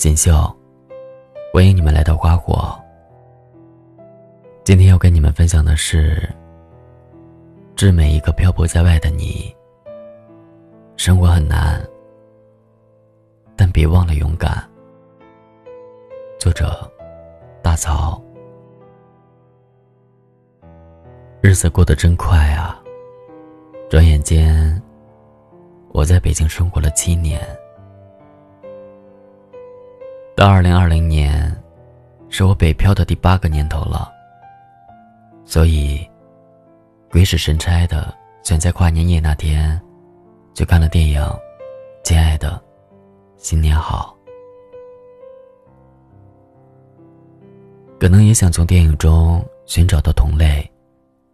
锦绣，欢迎你们来到花火。今天要跟你们分享的是：致每一个漂泊在外的你。生活很难，但别忘了勇敢。作者：大曹。日子过得真快啊！转眼间，我在北京生活了七年。到二零二零年，是我北漂的第八个年头了。所以，鬼使神差的选在跨年夜那天，去看了电影《亲爱的，新年好》。可能也想从电影中寻找到同类，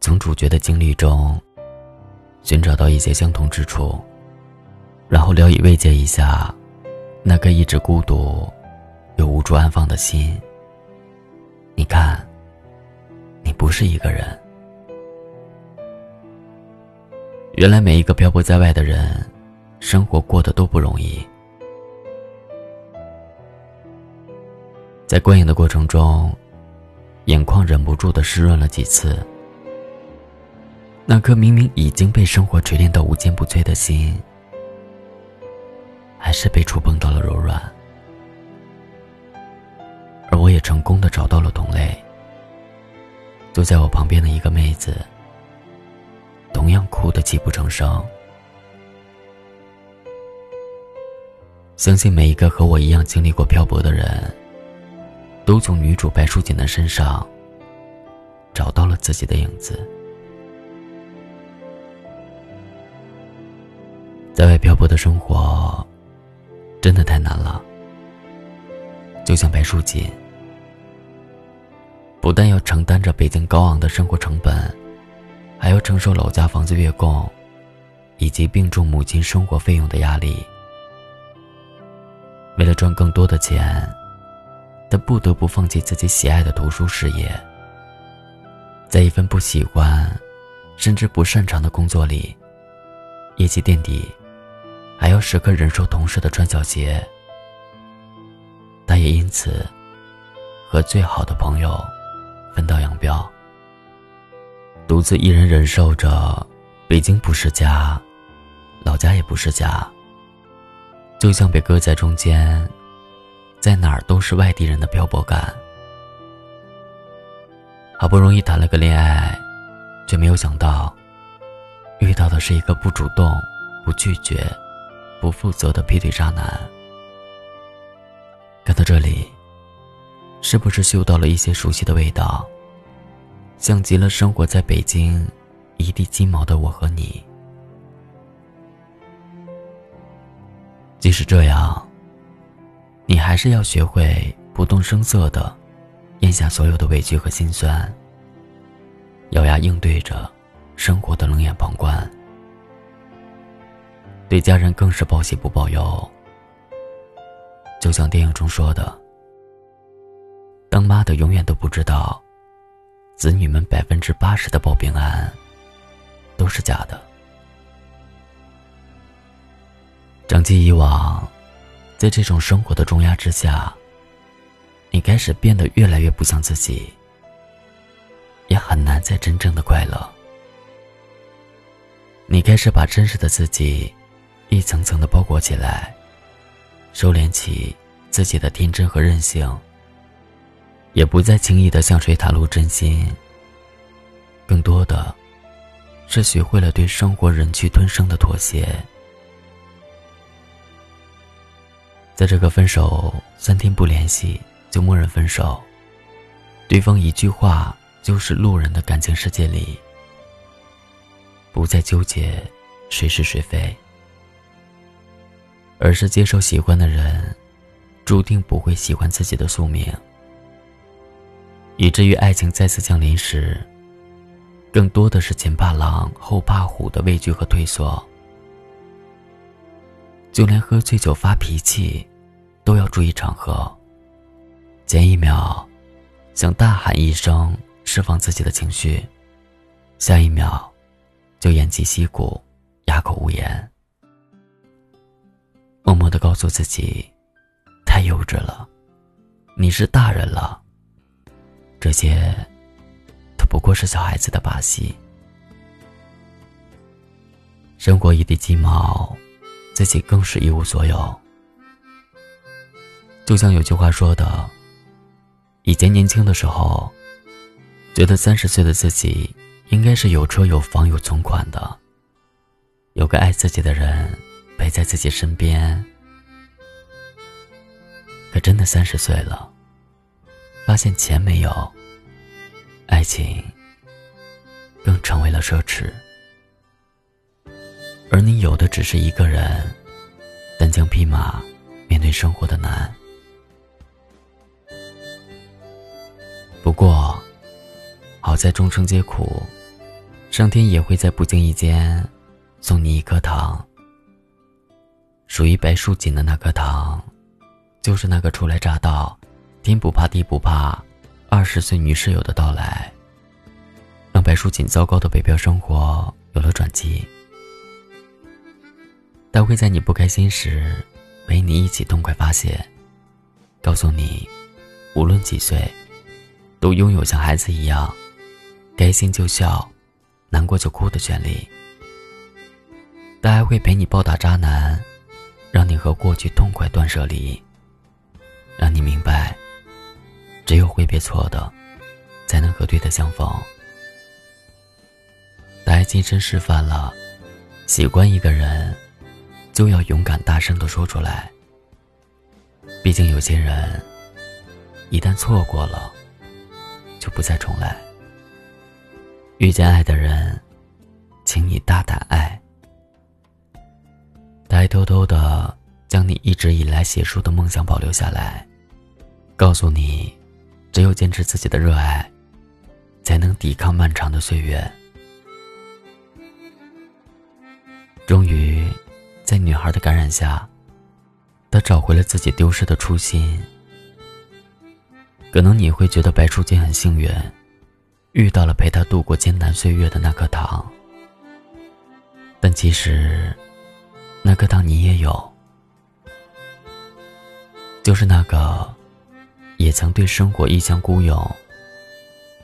从主角的经历中寻找到一些相同之处，然后聊以慰藉一下那个一直孤独。有无处安放的心。你看，你不是一个人。原来每一个漂泊在外的人，生活过得都不容易。在观影的过程中，眼眶忍不住的湿润了几次。那颗明明已经被生活锤炼到无坚不摧的心，还是被触碰到了柔软。成功的找到了同类。坐在我旁边的一个妹子，同样哭得泣不成声。相信每一个和我一样经历过漂泊的人，都从女主白淑锦的身上找到了自己的影子。在外漂泊的生活，真的太难了。就像白书锦，不但要承担着北京高昂的生活成本，还要承受老家房子月供，以及病重母亲生活费用的压力。为了赚更多的钱，他不得不放弃自己喜爱的图书事业，在一份不喜欢，甚至不擅长的工作里，业绩垫底，还要时刻忍受同事的穿小鞋。他也因此和最好的朋友分道扬镳，独自一人忍受着北京不是家，老家也不是家，就像被搁在中间，在哪儿都是外地人的漂泊感。好不容易谈了个恋爱，却没有想到遇到的是一个不主动、不拒绝、不负责的劈腿渣男。看到这里，是不是嗅到了一些熟悉的味道？像极了生活在北京一地鸡毛的我和你。即使这样，你还是要学会不动声色的咽下所有的委屈和心酸，咬牙应对着生活的冷眼旁观，对家人更是报喜不报忧。就像电影中说的，当妈的永远都不知道，子女们百分之八十的报平安都是假的。长期以往，在这种生活的重压之下，你开始变得越来越不像自己，也很难再真正的快乐。你开始把真实的自己一层层的包裹起来。收敛起自己的天真和任性，也不再轻易的向谁袒露真心。更多的，是学会了对生活忍气吞声的妥协。在这个分手三天不联系就默认分手，对方一句话就是路人的感情世界里，不再纠结谁是谁非。而是接受喜欢的人，注定不会喜欢自己的宿命，以至于爱情再次降临时，更多的是前怕狼后怕虎的畏惧和退缩。就连喝醉酒发脾气，都要注意场合。前一秒想大喊一声释放自己的情绪，下一秒就偃旗息鼓，哑口无言。默默的告诉自己，太幼稚了，你是大人了。这些，都不过是小孩子的把戏。生活一地鸡毛，自己更是一无所有。就像有句话说的：“以前年轻的时候，觉得三十岁的自己应该是有车有房有存款的，有个爱自己的人陪在自己身边。可真的三十岁了，发现钱没有，爱情更成为了奢侈。”而你有的只是一个人，单枪匹马面对生活的难。不过，好在众生皆苦，上天也会在不经意间送你一颗糖。属于白树锦的那颗糖，就是那个初来乍到、天不怕地不怕、二十岁女室友的到来，让白淑锦糟糕的北漂生活有了转机。他会在你不开心时，陪你一起痛快发泄，告诉你，无论几岁，都拥有像孩子一样，开心就笑，难过就哭的权利。他还会陪你暴打渣男，让你和过去痛快断舍离，让你明白，只有挥别错的，才能和对的相逢。他还亲身示范了，喜欢一个人。就要勇敢大声的说出来。毕竟有些人，一旦错过了，就不再重来。遇见爱的人，请你大胆爱。他还偷偷的将你一直以来写书的梦想保留下来，告诉你，只有坚持自己的热爱，才能抵抗漫长的岁月。终于。在女孩的感染下，他找回了自己丢失的初心。可能你会觉得白初见很幸运，遇到了陪他度过艰难岁月的那颗糖。但其实，那颗糖你也有，就是那个，也曾对生活一腔孤勇，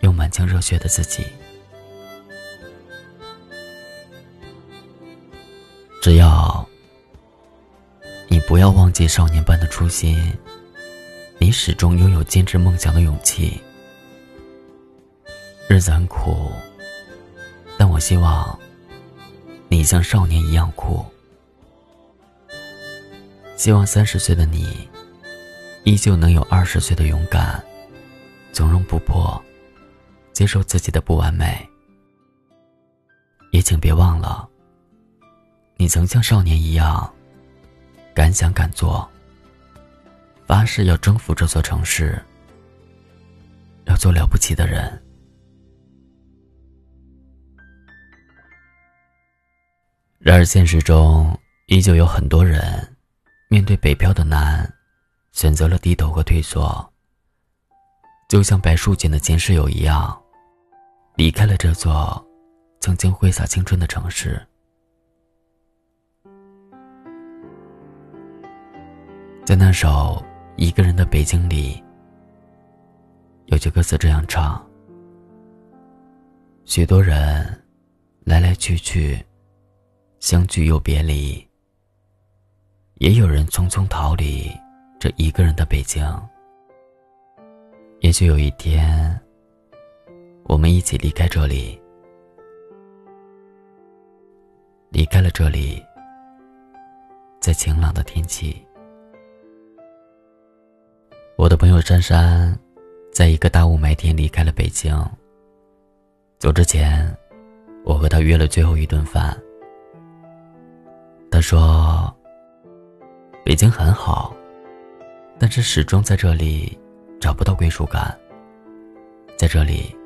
又满腔热血的自己。只要你。不要忘记少年般的初心，你始终拥有坚持梦想的勇气。日子很苦，但我希望你像少年一样酷。希望三十岁的你，依旧能有二十岁的勇敢，从容不迫，接受自己的不完美。也请别忘了，你曾像少年一样。敢想敢做，发誓要征服这座城市，要做了不起的人。然而现实中，依旧有很多人面对北漂的难，选择了低头和退缩。就像白树锦的前室友一样，离开了这座曾经挥洒青春的城市。在那首《一个人的北京》里，有句歌词这样唱：许多人来来去去，相聚又别离，也有人匆匆逃离这一个人的北京。也许有一天，我们一起离开这里，离开了这里，在晴朗的天气。我的朋友珊珊，在一个大雾霾天离开了北京。走之前，我和他约了最后一顿饭。他说：“北京很好，但是始终在这里找不到归属感。在这里，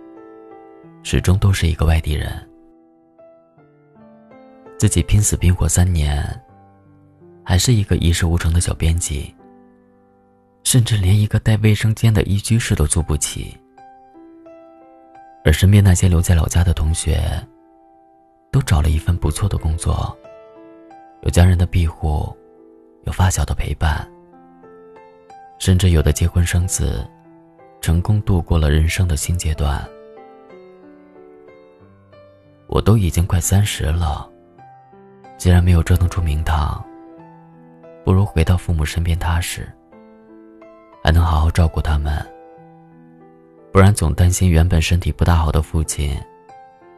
始终都是一个外地人。自己拼死拼活三年，还是一个一事无成的小编辑。”甚至连一个带卫生间的一居室都租不起，而身边那些留在老家的同学，都找了一份不错的工作，有家人的庇护，有发小的陪伴，甚至有的结婚生子，成功度过了人生的新阶段。我都已经快三十了，既然没有折腾出名堂，不如回到父母身边踏实，还能好好照顾他们。不然总担心原本身体不大好的父亲，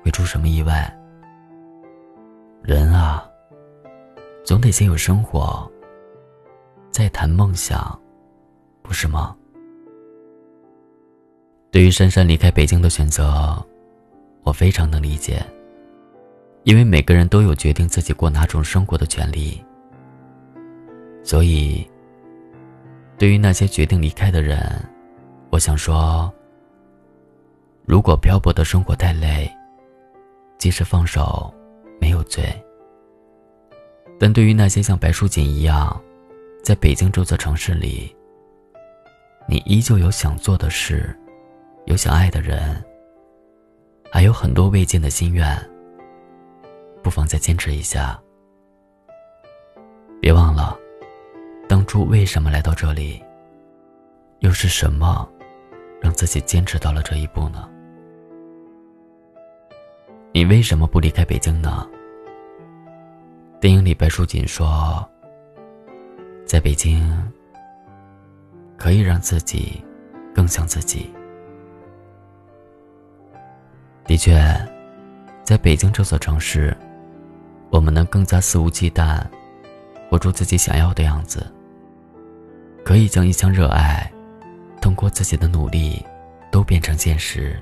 会出什么意外。人啊，总得先有生活，再谈梦想。不是吗？对于珊珊离开北京的选择，我非常能理解。因为每个人都有决定自己过哪种生活的权利，所以，对于那些决定离开的人，我想说：如果漂泊的生活太累，及时放手没有罪。但对于那些像白淑锦一样，在北京这座城市里，你依旧有想做的事，有想爱的人，还有很多未尽的心愿。不妨再坚持一下。别忘了，当初为什么来到这里？又是什么，让自己坚持到了这一步呢？你为什么不离开北京呢？电影里白淑锦说：“在北京。”可以让自己更像自己。的确，在北京这座城市，我们能更加肆无忌惮，活出自己想要的样子。可以将一腔热爱，通过自己的努力，都变成现实。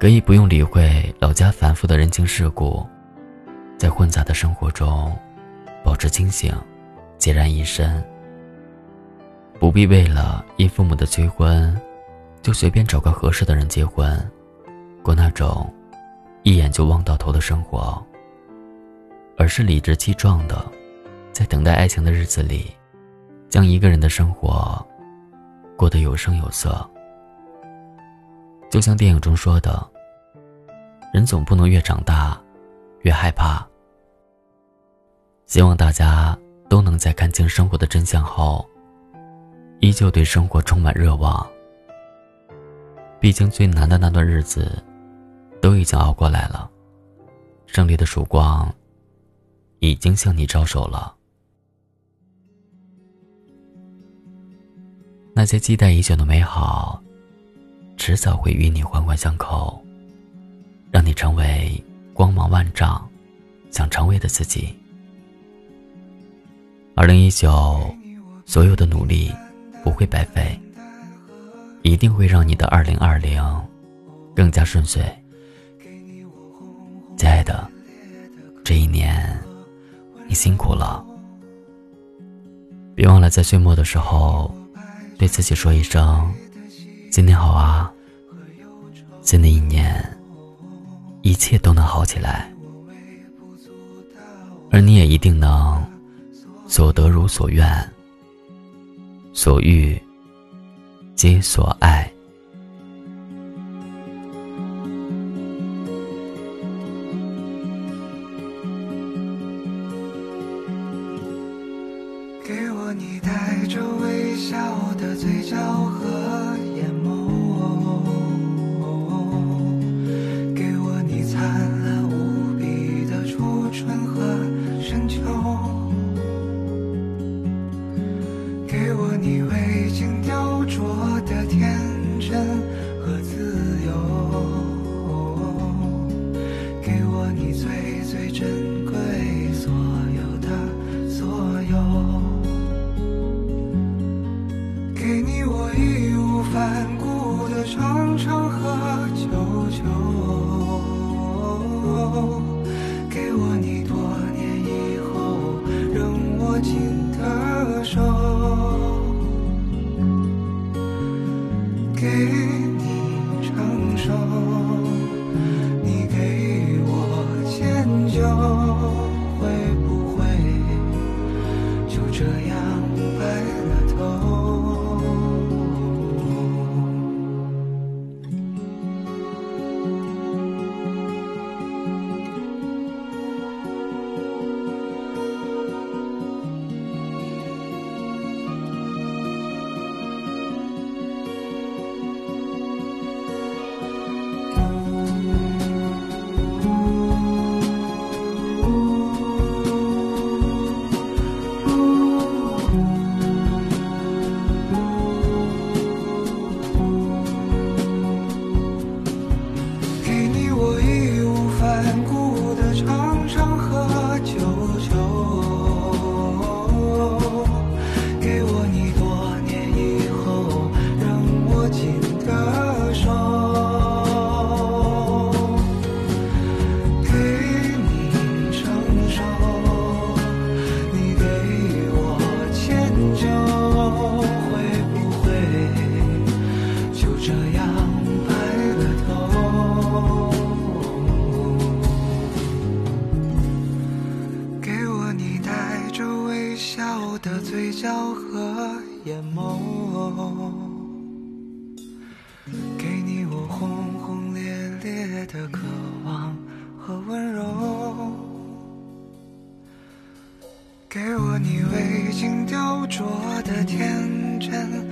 可以不用理会老家繁复的人情世故，在混杂的生活中，保持清醒，孑然一身。不必为了因父母的催婚，就随便找个合适的人结婚，过那种一眼就望到头的生活。而是理直气壮的，在等待爱情的日子里，将一个人的生活过得有声有色。就像电影中说的，人总不能越长大越害怕。希望大家都能在看清生活的真相后。依旧对生活充满热望。毕竟最难的那段日子，都已经熬过来了，胜利的曙光已经向你招手了。那些期待已久的美好，迟早会与你环环相扣，让你成为光芒万丈、想成为的自己。二零一九，所有的努力。不会白费，一定会让你的二零二零更加顺遂。亲爱的，这一年你辛苦了，别忘了在岁末的时候对自己说一声“今年好啊”。新的一年，一切都能好起来，而你也一定能所得如所愿。所欲，皆所爱。给我你带着微笑的嘴角给我就，说的天真。